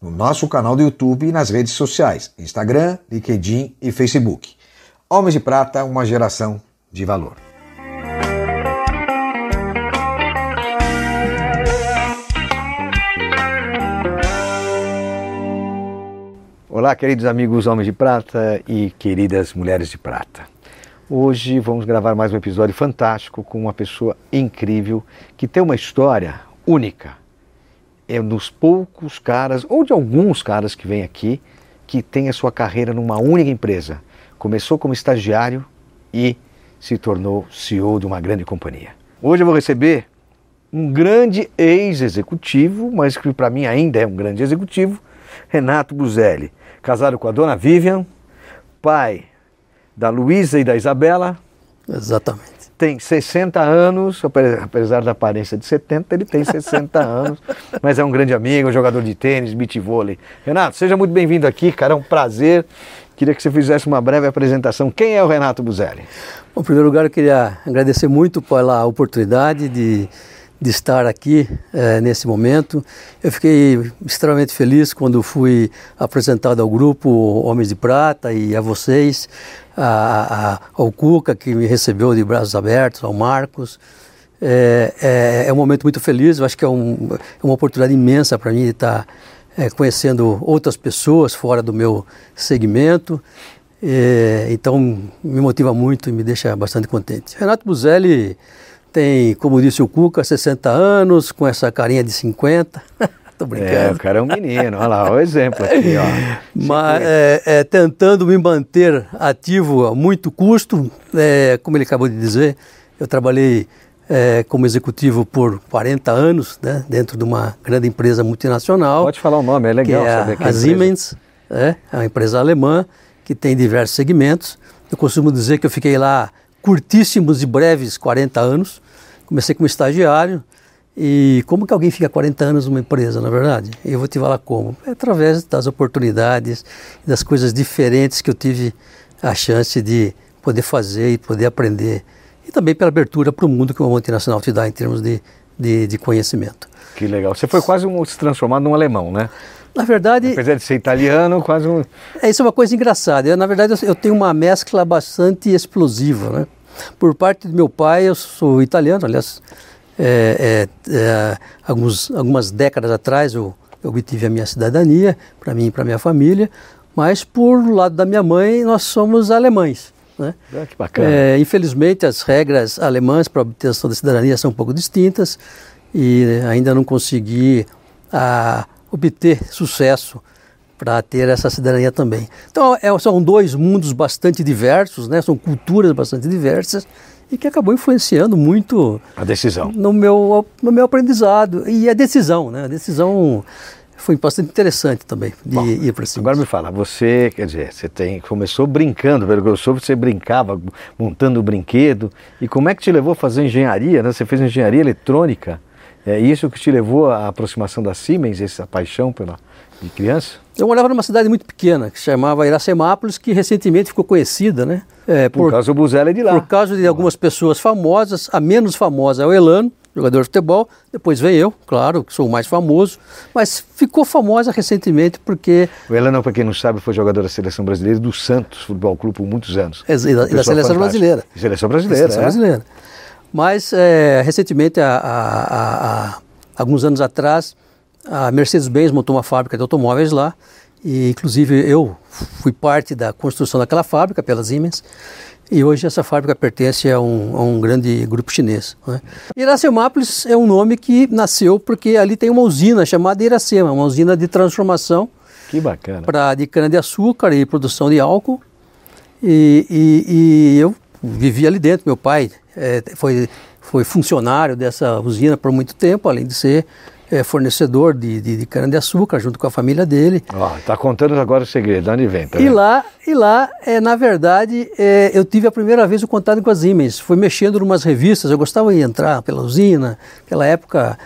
no nosso canal do YouTube e nas redes sociais, Instagram, LinkedIn e Facebook. Homens de Prata, uma geração de valor. Olá, queridos amigos Homens de Prata e queridas Mulheres de Prata. Hoje vamos gravar mais um episódio fantástico com uma pessoa incrível que tem uma história única. É dos poucos caras, ou de alguns caras que vêm aqui, que tem a sua carreira numa única empresa. Começou como estagiário e se tornou CEO de uma grande companhia. Hoje eu vou receber um grande ex-executivo, mas que para mim ainda é um grande executivo, Renato Buzelli, casado com a dona Vivian, pai da Luísa e da Isabela. Exatamente. Tem 60 anos, apesar da aparência de 70, ele tem 60 anos, mas é um grande amigo, jogador de tênis, beach vôlei. Renato, seja muito bem-vindo aqui, cara, é um prazer. Queria que você fizesse uma breve apresentação. Quem é o Renato Buzelli? Bom, em primeiro lugar, eu queria agradecer muito pela oportunidade de, de estar aqui é, nesse momento. Eu fiquei extremamente feliz quando fui apresentado ao grupo Homens de Prata e a vocês a, a, ao Cuca, que me recebeu de braços abertos, ao Marcos. É, é, é um momento muito feliz, eu acho que é, um, é uma oportunidade imensa para mim de estar é, conhecendo outras pessoas fora do meu segmento. É, então me motiva muito e me deixa bastante contente. Renato Buzelli tem, como disse o Cuca, 60 anos, com essa carinha de 50. Tô brincando. É, o cara é um menino, olha lá, o exemplo aqui, ó. Mas é, é, tentando me manter ativo a muito custo, é, como ele acabou de dizer, eu trabalhei é, como executivo por 40 anos, né, dentro de uma grande empresa multinacional. Pode falar o nome, é legal que é saber que a, a Siemens, é, é uma empresa alemã que tem diversos segmentos. Eu costumo dizer que eu fiquei lá curtíssimos e breves 40 anos. Comecei como estagiário, e como que alguém fica 40 anos numa empresa, na é verdade? Eu vou te falar como. É através das oportunidades, das coisas diferentes que eu tive a chance de poder fazer e poder aprender. E também pela abertura para o mundo que uma multinacional te dá em termos de, de, de conhecimento. Que legal. Você foi quase um, se transformado num alemão, né? Na verdade. Apesar de ser italiano, quase um. É, isso é uma coisa engraçada. Eu, na verdade, eu, eu tenho uma mescla bastante explosiva, né? Por parte do meu pai, eu sou italiano, aliás, é, é, é, alguns, algumas décadas atrás eu, eu obtive a minha cidadania, para mim e para minha família, mas por lado da minha mãe nós somos alemães. Né? Ah, que bacana. É, infelizmente as regras alemãs para obtenção da cidadania são um pouco distintas e ainda não consegui a, obter sucesso para ter essa cidadania também. Então é, são dois mundos bastante diversos, né? são culturas bastante diversas e que acabou influenciando muito a decisão no meu no meu aprendizado e a decisão, né? A decisão foi bastante interessante também de Bom, ir para cima. Agora me fala, você, quer dizer, você tem começou brincando, pelo que eu soube, você brincava montando brinquedo e como é que te levou a fazer engenharia? Né? Você fez engenharia eletrônica. É isso que te levou à aproximação da Siemens, essa paixão pela de criança? Eu morava numa cidade muito pequena, que se chamava Iracemápolis, que recentemente ficou conhecida, né? É, por, por causa do Buzelli de lá. Por causa de algumas pessoas famosas, a menos famosa é o Elano, jogador de futebol, depois vem eu, claro, que sou o mais famoso, mas ficou famosa recentemente porque... O Elano, para quem não sabe, foi jogador da Seleção Brasileira do Santos Futebol Clube por muitos anos. É, e da, e da Seleção Brasileira. Seleção Brasileira, Seleção é. Brasileira. Mas, é, recentemente, há, há, há alguns anos atrás, a Mercedes-Benz montou uma fábrica de automóveis lá e inclusive eu fui parte da construção daquela fábrica pela Siemens e hoje essa fábrica pertence a um, a um grande grupo chinês. Né? Iracemápolis é um nome que nasceu porque ali tem uma usina chamada Iracema, uma usina de transformação que bacana. Pra, de cana-de-açúcar e produção de álcool. E, e, e, eu vivi ali dentro. Meu pai é, foi, foi funcionário dessa usina por muito tempo, além de ser é, fornecedor de, de, de cana-de-açúcar junto com a família dele. Ó, tá contando agora o segredo, de onde vem? Tá E vendo? lá, e lá é, na verdade, é, eu tive a primeira vez o contato com as Siemens. Foi mexendo em umas revistas, eu gostava de entrar pela usina. Naquela época,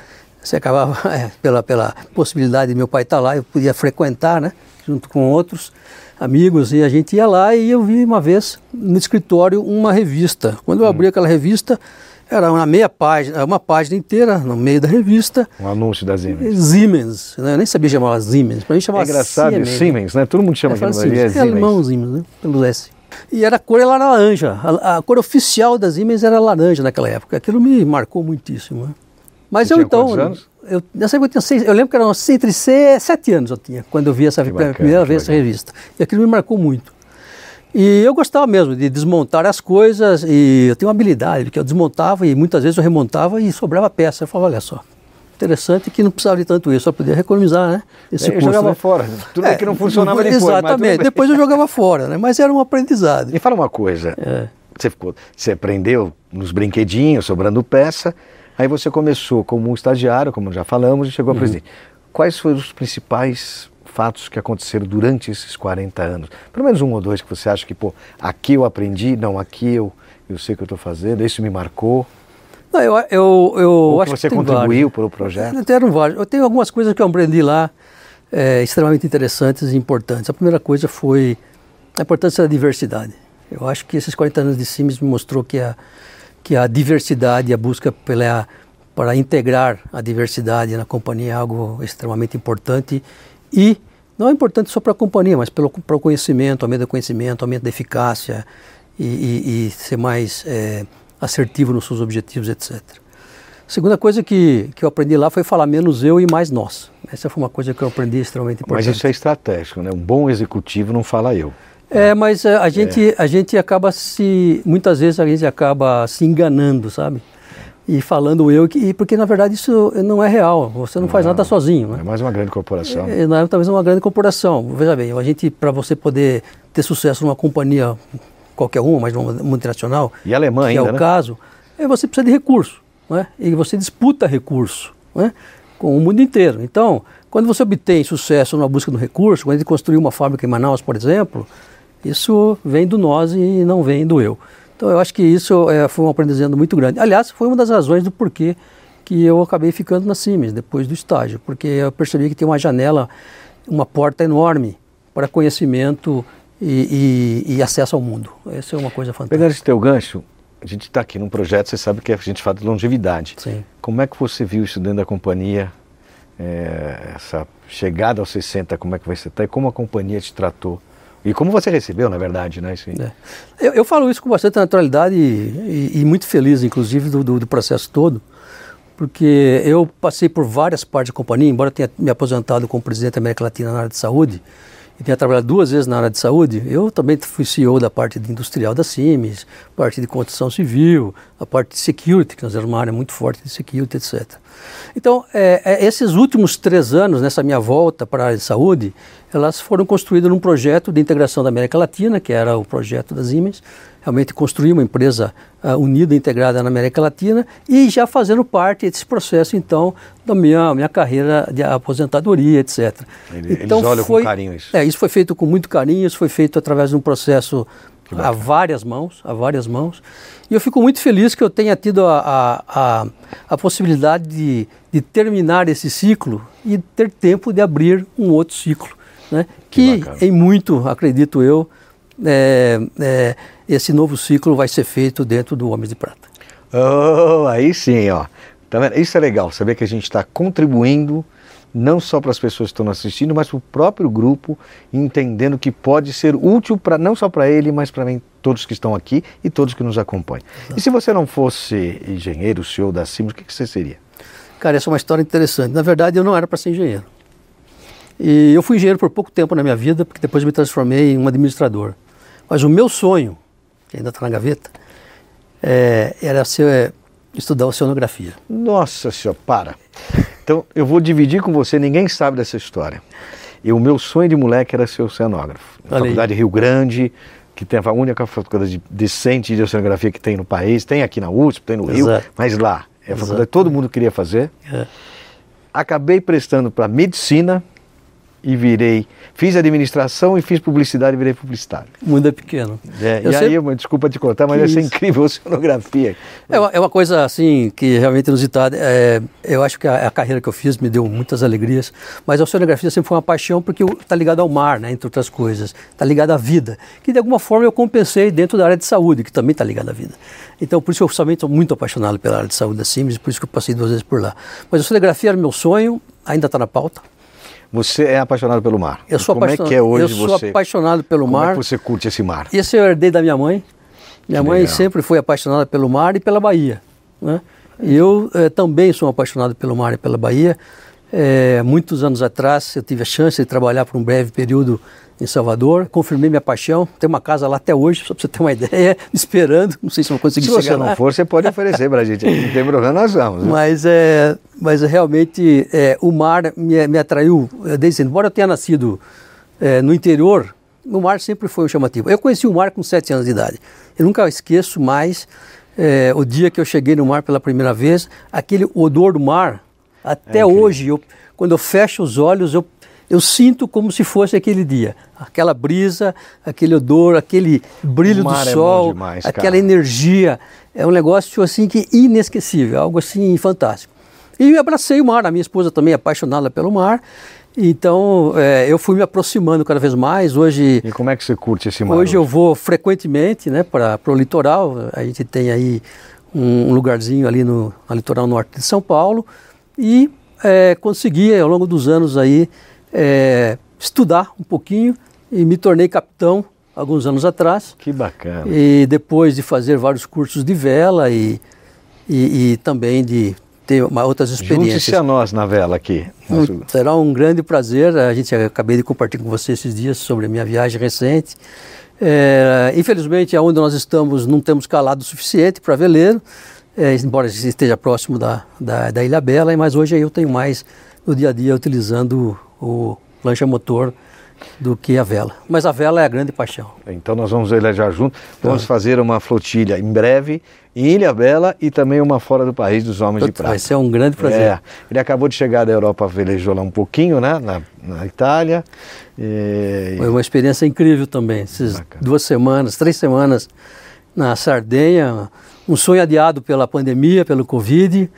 você acabava, é, pela, pela possibilidade de meu pai estar lá, eu podia frequentar, né? Junto com outros amigos, e a gente ia lá e eu vi uma vez no escritório uma revista. Quando eu abri aquela revista, era uma meia página, uma página inteira no meio da revista, Um anúncio da Siemens. Siemens. Né? Eu nem sabia chamar Siemens, para mim É chamava engraçado, Siemens. Siemens, né? Todo mundo chama É, aqui fala no Brasil, é Siemens. É alemão Siemens. Né? Pelo S. E era a cor era laranja. A, a cor oficial das Siemens era laranja naquela época. Aquilo me marcou muitíssimo. né? Mas Você eu então. quantos anos? Eu, nessa época eu tinha seis, eu lembro que eram entre seis, sete anos eu tinha, quando eu vi essa bacana, primeira vez essa revista. E aquilo me marcou muito. E eu gostava mesmo de desmontar as coisas, e eu tenho uma habilidade, porque eu desmontava e muitas vezes eu remontava e sobrava peça. Eu falava, olha só, interessante que não precisava de tanto isso, só podia economizar, né? Esse É, eu custo, jogava né? fora. Tudo É, que não funcionava depois, Exatamente, depois eu jogava fora, né? Mas era um aprendizado. Me fala uma coisa. É. Você, ficou, você aprendeu nos brinquedinhos, sobrando peça, aí você começou como um estagiário, como já falamos, e Uhum. chegou a presidente. Quais foram os principais fatos que aconteceram durante esses 40 anos? Pelo menos um ou dois que você acha que, pô, aqui eu aprendi, não, aqui eu, eu sei o que eu estou fazendo, isso me marcou. Não, eu, eu, eu Ou que acho você que contribuiu vários. para o projeto. Eram vários. Eu tenho algumas coisas que eu aprendi lá é, extremamente interessantes e importantes. A primeira coisa foi a importância da diversidade. Eu acho que esses 40 anos de Siemens me mostrou que a, que a diversidade, a busca pela, para integrar a diversidade na companhia é algo extremamente importante e não é importante só para a companhia, mas pelo, para o conhecimento, aumento do conhecimento, aumento da eficácia e, e- e ser mais é, assertivo nos seus objetivos, etc. Segunda coisa que, que eu aprendi lá foi falar menos eu e mais nós. Essa foi uma coisa que eu aprendi extremamente importante. Mas isso é estratégico, né? Um bom executivo não fala eu. É, mas eh, a gente, a gente acaba se. Muitas vezes a gente acaba se enganando, sabe? E falando eu, que, porque na verdade isso não é real. Você não, faz nada sozinho. É Né? mais uma grande corporação. É, não é talvez uma grande corporação. Veja bem, a gente, para você poder ter sucesso numa companhia, qualquer uma, mas numa multinacional, E alemã que é ainda, o né? caso, é você precisa de recurso. Né? E você disputa recurso né? com o mundo inteiro. Então, quando você obtém sucesso na busca do recurso, quando gente construiu uma fábrica em Manaus, por exemplo, isso vem do nós e não vem do eu. Então, eu acho que isso é, foi um aprendizado muito grande. Aliás, foi uma das razões do porquê que eu acabei ficando na Siemens depois do estágio, porque eu percebi que tem uma janela, uma porta enorme para conhecimento e, e- e acesso ao mundo. Essa é uma coisa fantástica. Pegando esse teu gancho, a gente está aqui num projeto, você sabe que a gente fala de longevidade. Sim. Como é que você viu isso dentro da companhia, é, essa chegada aos 60, como é que você está e como a companhia te tratou? E como você recebeu, na verdade, né? É. Eu, eu falo isso com bastante naturalidade e, e- e muito feliz, inclusive, do, do- do processo todo, porque eu passei por várias partes da companhia, embora tenha me aposentado como presidente da América Latina na área de saúde, e tenha trabalhado duas vezes na área de saúde, eu também fui CEO da parte industrial da Siemens, parte de construção civil, a parte de security, que nós éramos uma área muito forte de security, etc. Então, é, é, esses últimos três anos, nessa minha volta para a área de saúde, elas foram construídas num projeto de integração da América Latina, que era o projeto das Siemens, realmente construir uma empresa ah, unida, integrada na América Latina, e já fazendo parte desse processo, então, da minha, minha carreira de aposentadoria, etc. Ele- eles então, olham com carinho isso. É, isso foi feito com muito carinho, isso foi feito através de um processo a várias mãos, a várias mãos. E eu fico muito feliz que eu tenha tido a, a, a, a possibilidade de, de terminar esse ciclo e ter tempo de abrir um outro ciclo, né? Que que, em muito, acredito eu, é, é, esse novo ciclo vai ser feito dentro do Homens de Prata. Oh, aí sim, ó. Tá vendo? Isso é legal, saber que a gente está contribuindo não só para as pessoas que estão assistindo, mas para o próprio grupo, entendendo que pode ser útil para não só para ele, mas para todos que estão aqui e todos que nos acompanham. E se você não fosse engenheiro, CEO da Siemens, o que, que você seria? Cara, essa é uma história interessante. Na verdade, eu não era para ser engenheiro. E eu fui engenheiro por pouco tempo na minha vida, porque depois me transformei em um administrador. Mas o meu sonho, que ainda está na gaveta, é, era ser, é, estudar oceanografia. Nossa senhora, para. Então, eu vou dividir com você, ninguém sabe dessa história. E o meu sonho de moleque era ser oceanógrafo. Na faculdade de Rio Grande, que tem a única faculdade decente de oceanografia que tem no país, tem aqui na USP, tem no Rio, Exato. mas lá. É a faculdade que todo mundo queria fazer. É. acabei prestando para medicina e virei, fiz administração e fiz publicidade e virei publicitário. O mundo é pequeno. É, e sempre- aí, uma- desculpa te contar, mas essa é incrível a oceanografia. É uma, é uma coisa assim que realmente inusitada. É, eu acho que a, a carreira que eu fiz me deu muitas alegrias, mas a oceanografia sempre foi uma paixão porque está ligado ao mar, né, entre outras coisas. Está ligado à vida, que de alguma forma eu compensei dentro da área de saúde, que também está ligada à vida. Então por isso eu somente sou muito apaixonado pela área de saúde da Siemens, por isso que eu passei duas vezes por lá. Mas a oceanografia era meu sonho, ainda está na pauta. Você é apaixonado pelo mar. Eu sou Como apaixonado. é que é hoje eu sou você? apaixonado pelo Como é mar. que você curte esse mar? Esse eu herdei da minha mãe. Minha Que mãe legal. sempre foi apaixonada pelo mar e pela Bahia. Né? E eu eh, também sou apaixonado pelo mar e pela Bahia. Eh, muitos anos atrás eu tive a chance de trabalhar por um breve período em Salvador, confirmei minha paixão. Tenho uma casa lá até hoje, só para você ter uma ideia, esperando. Não sei se vou conseguir Se chegar você não for, você pode oferecer para a gente. Não tem problema, nós vamos. né? Mas, é, mas realmente é, o mar me, me atraiu é, desde embora eu tenha nascido é, no interior, o mar sempre foi um chamativo. Eu conheci o mar com sete anos de idade. Eu nunca esqueço mais é, o dia que eu cheguei no mar pela primeira vez, aquele odor do mar. Até É hoje, eu, quando eu fecho os olhos, eu, eu sinto como se fosse aquele dia. Aquela brisa, aquele odor, aquele brilho do é sol, demais, aquela cara. energia. É um negócio assim que inesquecível, algo assim fantástico. E eu abracei o mar, a minha esposa também é apaixonada pelo mar. Então é, eu fui me aproximando cada vez mais. Hoje, E como é que você curte esse mar? hoje eu vou frequentemente né, para o litoral. A gente tem aí um, um lugarzinho ali no, no litoral norte de São Paulo. E é, consegui ao longo dos anos aí é, estudar um pouquinho e me tornei capitão alguns anos atrás. Que bacana. E depois de fazer vários cursos de vela e, e, e também de ter uma, outras Junte-se experiências. a nós na vela aqui. Nosso- Será um grande prazer. A gente acabei de compartilhar com você esses dias sobre a minha viagem recente. É, infelizmente, aonde nós estamos, não temos calado o suficiente para veleiro, é, embora esteja próximo da, da, da Ilha Bela, mas hoje eu tenho mais no dia a dia utilizando o, lancha motor do que a vela. Mas a vela é a grande paixão. Então nós vamos velejar juntos. Tá. Vamos fazer uma flotilha em breve em Ilha Bela e também uma fora do país dos Homens de Prata. Vai ser um grande prazer. É, ele acabou de chegar da Europa, velejou lá um pouquinho, né? Na, na Itália. E- Foi uma experiência incrível também. Essas Bacana. duas semanas, três semanas na Sardenha, um sonho adiado pela pandemia, pelo Covid.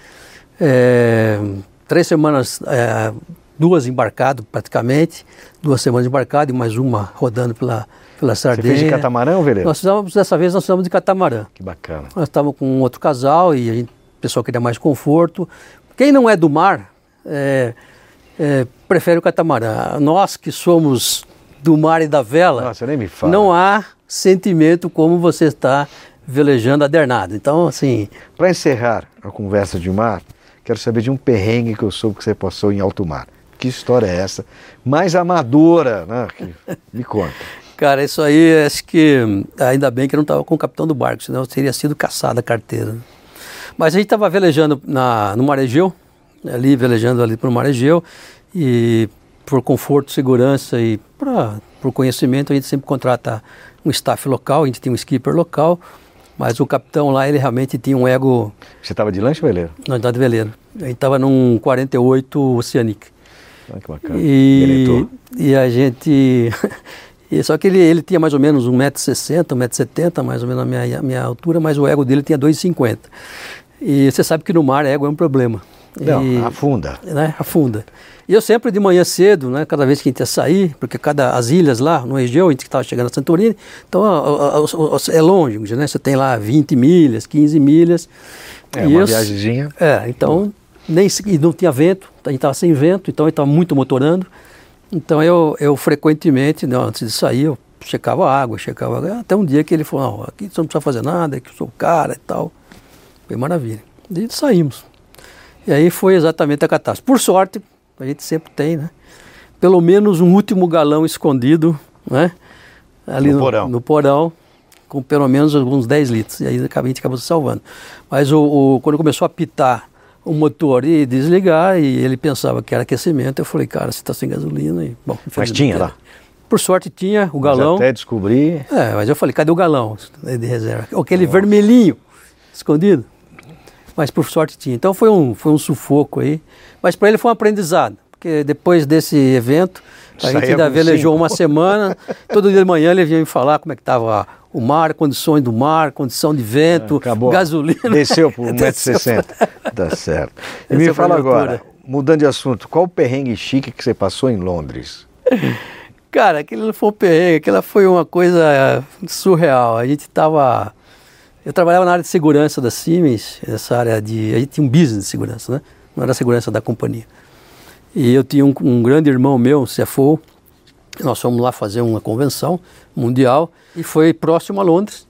É, três semanas, é, duas embarcado praticamente, duas semanas embarcado e mais uma rodando pela, pela Você Sardenha. fez de catamarã, Veleiro? Nós fizemos, dessa vez nós fizemos de catamarã. Que bacana. Nós estávamos com um outro casal e a gente, o pessoal queria mais conforto. Quem não é do mar é, é, prefere o catamarã. Nós que somos do mar e da vela, Nossa, nem me fala. não há sentimento como você está velejando adernado. Então, assim, Para encerrar a conversa de mar, quero saber de um perrengue que eu soube que você passou em alto mar. Que história é essa? Mais amadora, né? Me conta. cara, isso aí acho que ainda bem que eu não estava com o capitão do barco, senão eu teria sido caçada a carteira. Mas a gente estava velejando na, no Mar Egeu, ali velejando ali para o Mar Egeu, e por conforto, segurança e pra, por conhecimento a gente sempre contrata um staff local, a gente tem um skipper local, mas o capitão lá ele realmente tinha um ego Você estava de lanche, Veleiro? na idade veleiro. A gente estava num 48 Oceanic. Ah, que bacana. E, e a gente. e só que ele, ele tinha mais ou menos 1,60m, 1,70m, mais ou menos a minha, a minha altura, mas o ego dele tinha 2,50m. E você sabe que no mar ego é um problema. Não, E- afunda. né, afunda. E eu sempre de manhã cedo, né, cada vez que a gente ia sair, porque cada as ilhas lá no Egeu, a gente estava chegando a Santorini, então a- a- a- é longe, né? Você tem lá 20 milhas, 15 milhas. É, uma eu- viagemzinha. É, então nem e não tinha vento, a gente estava sem vento, então a gente estava muito motorando. Então eu, eu frequentemente, né, antes de sair, eu checava a água, checava água. Até um dia que ele falou, não, aqui você não precisa fazer nada, que eu sou o cara e tal. Foi maravilha. E saímos. E aí foi exatamente a catástrofe. Por sorte, a gente sempre tem, né? Pelo menos um último galão escondido, né? Ali No porão. no porão, com pelo menos alguns 10 litros. E aí a gente acabou se salvando. Mas o, o- quando começou a pitar o motor e desligar, e ele pensava que era aquecimento, eu falei, cara, você está sem gasolina. E, bom, Mas tinha era. lá. Por sorte tinha o Mas galão. até descobrir. É, mas eu falei, cadê o galão de reserva? Aquele vermelhinho escondido. Mas por sorte tinha. Então foi um, foi um sufoco aí, mas para ele foi um aprendizado, porque depois desse evento, a gente ainda velejou uma semana, todo dia de manhã ele vinha me falar como é que estava o mar, condições do mar, condição de vento, Acabou. gasolina. Desceu por Desceu. 1,60m. Tá certo. E me fala agora, mudando de assunto, qual o perrengue chique que você passou em Londres? Cara, aquilo não foi um perrengue, aquela foi uma coisa surreal. A gente estava. Eu trabalhava na área de segurança da Siemens, essa área de. A gente tinha um business de segurança, né? Não era a segurança da companhia. E eu tinha um, um grande irmão meu, um CFO, nós fomos lá fazer uma convenção mundial e foi próximo a Londres,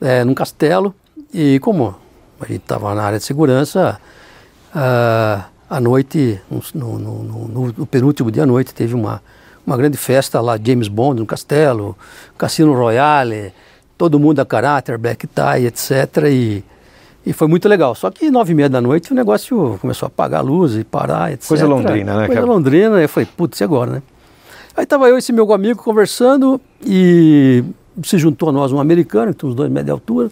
é, num castelo. E como a gente estava na área de segurança, ah, à noite, no, no- no- no- no penúltimo dia à noite, teve uma, uma grande festa lá, James Bond no castelo, Cassino Royale, todo mundo a caráter, black tie, etc. E, e foi muito legal. Só que nove e meia da noite o negócio começou a apagar a luz e parar, etc. Coisa londrina, né, Coisa cara? londrina. Eu falei, putz, e agora, né? Aí tava eu e esse meu amigo conversando e se juntou a nós um americano, que tem uns dois metros de altura.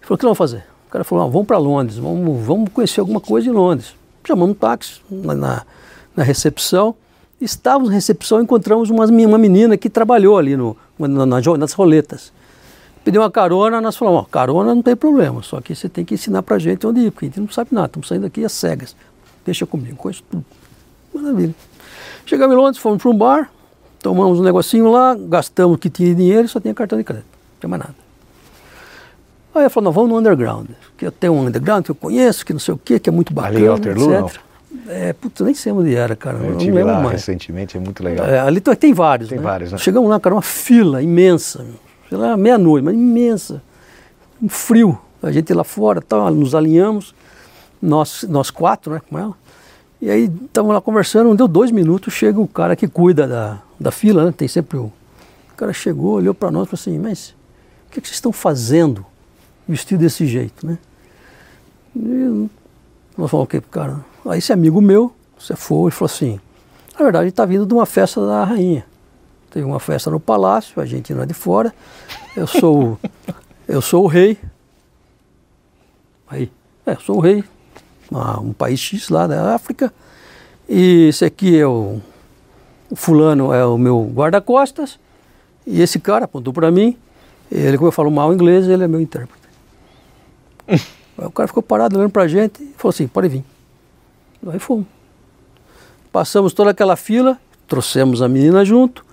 Falou, o que nós vamos fazer? O cara falou, "Não, vamos para Londres, vamos, vamos conhecer alguma coisa em Londres. Chamamos um táxi na, na, na recepção. Estávamos na recepção e encontramos umas, uma menina que trabalhou ali no, na- nas roletas. Pediu uma carona, nós falamos, ó, carona não tem problema, só que você tem que ensinar pra gente onde ir, porque a gente não sabe nada, estamos saindo aqui às cegas. Deixa comigo, conheço tudo. Maravilha. Chegamos em Londres, fomos para um bar, tomamos um negocinho lá, gastamos o que tinha de dinheiro e só tinha cartão de crédito, não tinha mais nada. Aí ela falou, não, vamos no underground, que eu tenho um underground que eu conheço, que não sei o quê, que é muito bacana, Ali em Waterloo, etc. É, putz, eu nem sei onde era, cara, Eu eu não lembro lá mais. recentemente, é muito legal. É, ali tem- tem vários, Tem né? vários, né? Chegamos lá, cara, uma fila imensa, meu. Sei lá, meia-noite, mas imensa. Um frio. A gente lá fora, tal, nos alinhamos, nós, nós quatro, né, com ela. E aí estamos lá conversando, não deu dois minutos, chega o cara que cuida da, da fila, né? Tem sempre o. O cara chegou, olhou para nós e falou assim, mas o que, que vocês estão fazendo vestido desse jeito, né? E nós falamos, o que, cara? Aí esse amigo meu, você foi e falou assim, na verdade, gente está vindo de uma festa da rainha. Teve uma festa no palácio, a gente não é de fora. Eu sou, o- eu sou o rei. Aí, é, eu sou o rei. uma- um país X lá da África. E esse aqui é o, o fulano, é o meu guarda-costas. E esse cara apontou para mim. Ele, como eu falo mal inglês, ele é meu intérprete. Aí o cara ficou parado olhando pra gente e falou assim, pode vir. Aí fomos. Passamos toda aquela fila, trouxemos a menina junto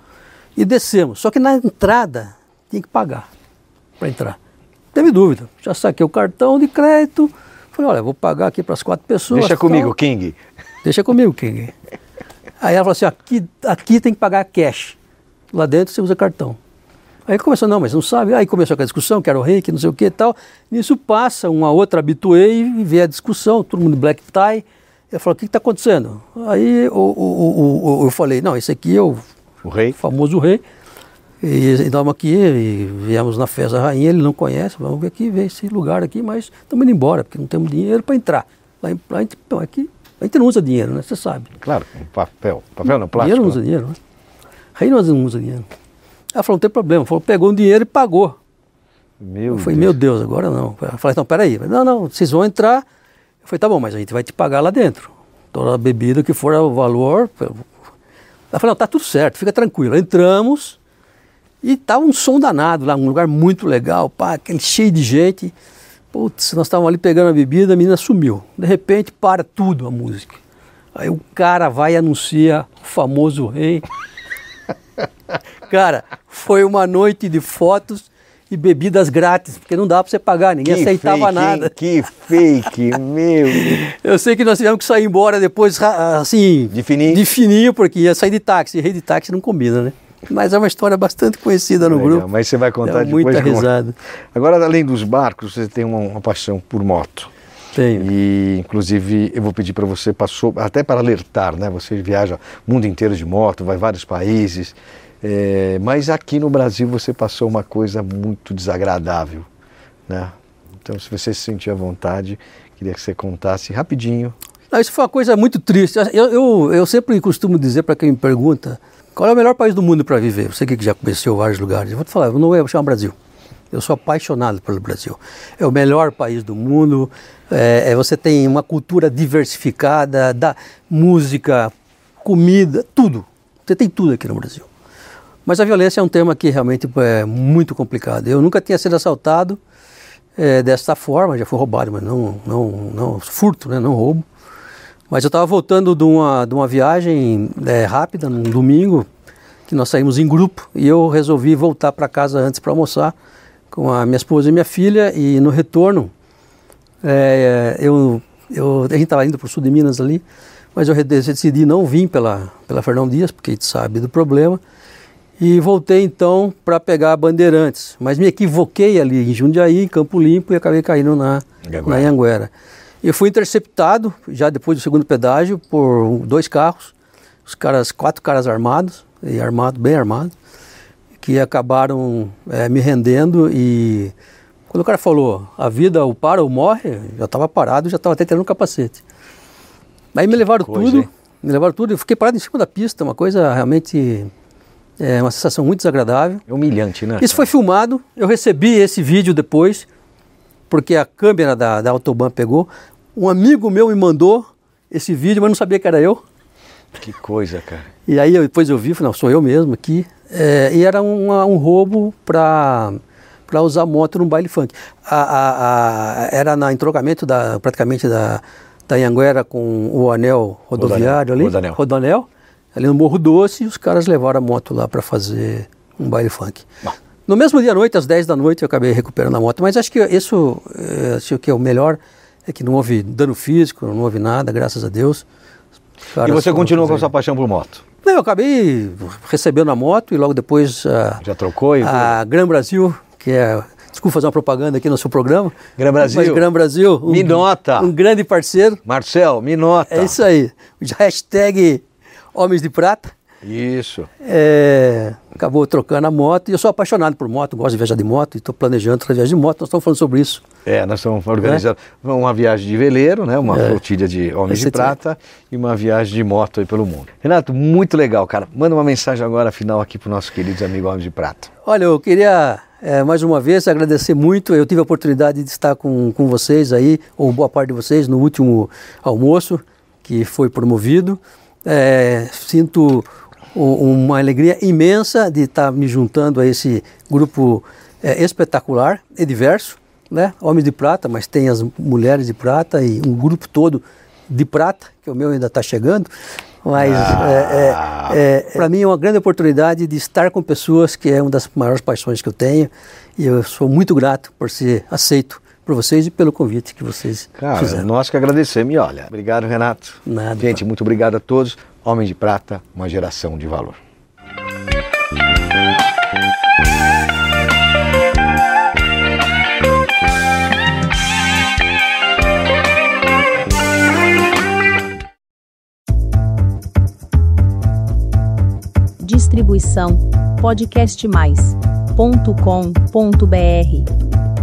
e descemos. Só que na entrada tinha que pagar para entrar. Teve dúvida. Já saquei o cartão de crédito. Falei, olha, vou pagar aqui para as quatro pessoas. Deixa tal. comigo, King. Deixa comigo, King. Aí ela falou assim, aqui, aqui tem que pagar cash. Lá dentro você usa cartão. Aí começou, não, mas não sabe. Aí começou aquela discussão, que era o rei, que não sei o que e tal. Nisso passa uma outra habituê e vê a discussão, todo mundo black tie. Eu falo, o que está acontecendo? Aí o, o, o- eu falei, não, esse aqui é o O rei. famoso rei. E estamos aqui, e viemos na festa da rainha, ele não conhece, vamos ver aqui, ver esse lugar aqui, mas estamos indo embora, porque não temos dinheiro para entrar. Lá, em- lá, a gente- não, aqui, a gente não usa dinheiro, né? Você sabe. Claro, papel. Papel não, plástico. dinheiro não né? usa dinheiro, né? Rei não usa dinheiro. Ela falou, não tem problema. Falou, pegou um dinheiro e pagou. Meu Eu falei, Deus. meu Deus, agora não. Eu falei, não, peraí. Não, não, vocês vão entrar. Eu falei, tá bom, mas a gente vai te pagar lá dentro. Toda a bebida que for o valor. Ela falou, não, tá tudo certo, fica tranquilo. Entramos e tava um som danado lá, um lugar muito legal, pá, aquele cheio de gente. Putz, nós estávamos ali pegando a bebida, a menina sumiu. De repente, para tudo a música. Aí o cara vai e anuncia o famoso rei. Cara, foi uma noite de fotos e bebidas grátis, porque não dá para você pagar, ninguém Que aceitava fake, nada. hein? Que fake, meu. Eu sei que nós tivemos que sair embora depois, assim. De fininho? De fininho, porque ia sair de táxi. Rei de táxi não combina, né? Mas é uma história bastante conhecida no Legal, grupo. Mas você vai contar Dá depois. muita como- risada. Agora, além dos barcos, você tem uma, uma paixão por moto. Tenho. E, inclusive, eu vou pedir para você, passou, até para alertar, né? Você viaja o mundo inteiro de moto, vai a vários países. É, mas aqui no Brasil você passou uma coisa muito desagradável, né? Então, se você se sentir à vontade, queria que você contasse rapidinho. Não, isso foi uma coisa muito triste. Eu, eu, eu sempre costumo dizer para quem me pergunta qual é o melhor país do mundo para viver. Você que já conheceu vários lugares. Eu vou te falar, não vou chamar Brasil. Eu sou apaixonado pelo Brasil. É o melhor país do mundo. É, é, você tem uma cultura diversificada, da música, comida, tudo. Você tem tudo aqui no Brasil. Mas a violência é um tema que realmente é muito complicado. Eu nunca tinha sido assaltado é, desta forma, já fui roubado, mas não, não, não furto, né, não roubo. Mas eu estava voltando de uma, de uma viagem é, rápida, num domingo, que nós saímos em grupo, e eu resolvi voltar para casa antes para almoçar com a minha esposa e minha filha, e no retorno, é, eu, eu, a gente estava indo para o sul de Minas ali, mas eu decidi não vir pela, pela Fernão Dias, porque a gente sabe do problema, e voltei então para pegar a Bandeirantes, mas me equivoquei ali em Jundiaí, em Campo Limpo, e acabei caindo na, na Anhanguera. Eu fui interceptado, já depois do segundo pedágio, por dois carros, os caras, quatro caras armados, e armado, bem armados, que acabaram é, me rendendo e quando o cara falou a vida ou para ou morre, já estava parado, já estava até tendo um capacete. Aí me levaram tudo, hein? me levaram tudo, eu fiquei parado em cima da pista, uma coisa realmente é uma sensação muito desagradável. É humilhante, né? Isso foi filmado, eu recebi esse vídeo depois porque a câmera da, da Autobahn pegou. Um amigo meu me mandou esse vídeo, mas não sabia que era eu. Que coisa, cara. E aí eu, depois eu vi, falei, não, sou eu mesmo aqui. É, e era um, um roubo para para usar moto no baile funk. A, a, a, era na entrocamento da, praticamente da, da Anhanguera com o anel rodoviário ali, Rodanel. Rodanel, ali no Morro Doce, e os caras levaram a moto lá para fazer um baile funk. Bom. No mesmo dia à noite, às 10 da noite, eu acabei recuperando a moto. Mas acho que isso, eh, acho que é o melhor, é que não houve dano físico, não houve nada, graças a Deus. e você continuou com a sua paixão por moto? Não, eu acabei recebendo a moto e logo depois... A, Já trocou? E a Gran Brasil, que é... Desculpa fazer uma propaganda aqui no seu programa. Gran Brasil. Mas Gran Brasil. Um, me nota. Um grande parceiro. Marcel, me nota. É isso aí. Hashtag Homens de Prata. Isso. É, acabou trocando a moto e eu sou apaixonado por moto, gosto de viajar de moto e estou planejando outra viagem de moto. Nós estamos falando sobre isso. É, nós estamos organizando é? uma viagem de veleiro, né? uma é. flotilha de homens de prata e uma viagem de moto aí pelo mundo. Renato, muito legal, cara. Manda uma mensagem agora final aqui para os nossos queridos amigos homens de prata. Olha, eu queria é, mais uma vez agradecer muito. Eu tive a oportunidade de estar com, com vocês aí, ou boa parte de vocês, no último almoço que foi promovido. É, sinto uma alegria imensa de estar me juntando a esse grupo é, espetacular e diverso, né? Homens de prata, mas tem as mulheres de prata e um grupo todo de prata, que o meu ainda está chegando. Mas ah. é, é, é para mim é uma grande oportunidade de estar com pessoas que é uma das maiores paixões que eu tenho e eu sou muito grato por ser aceito por vocês e pelo convite que vocês Cara, fizeram. Nós que agradecemos. E olha, obrigado, Renato. Nada. Gente, muito obrigado a todos. Homem de Prata, uma geração de valor. Distribuição podcastmais.com.br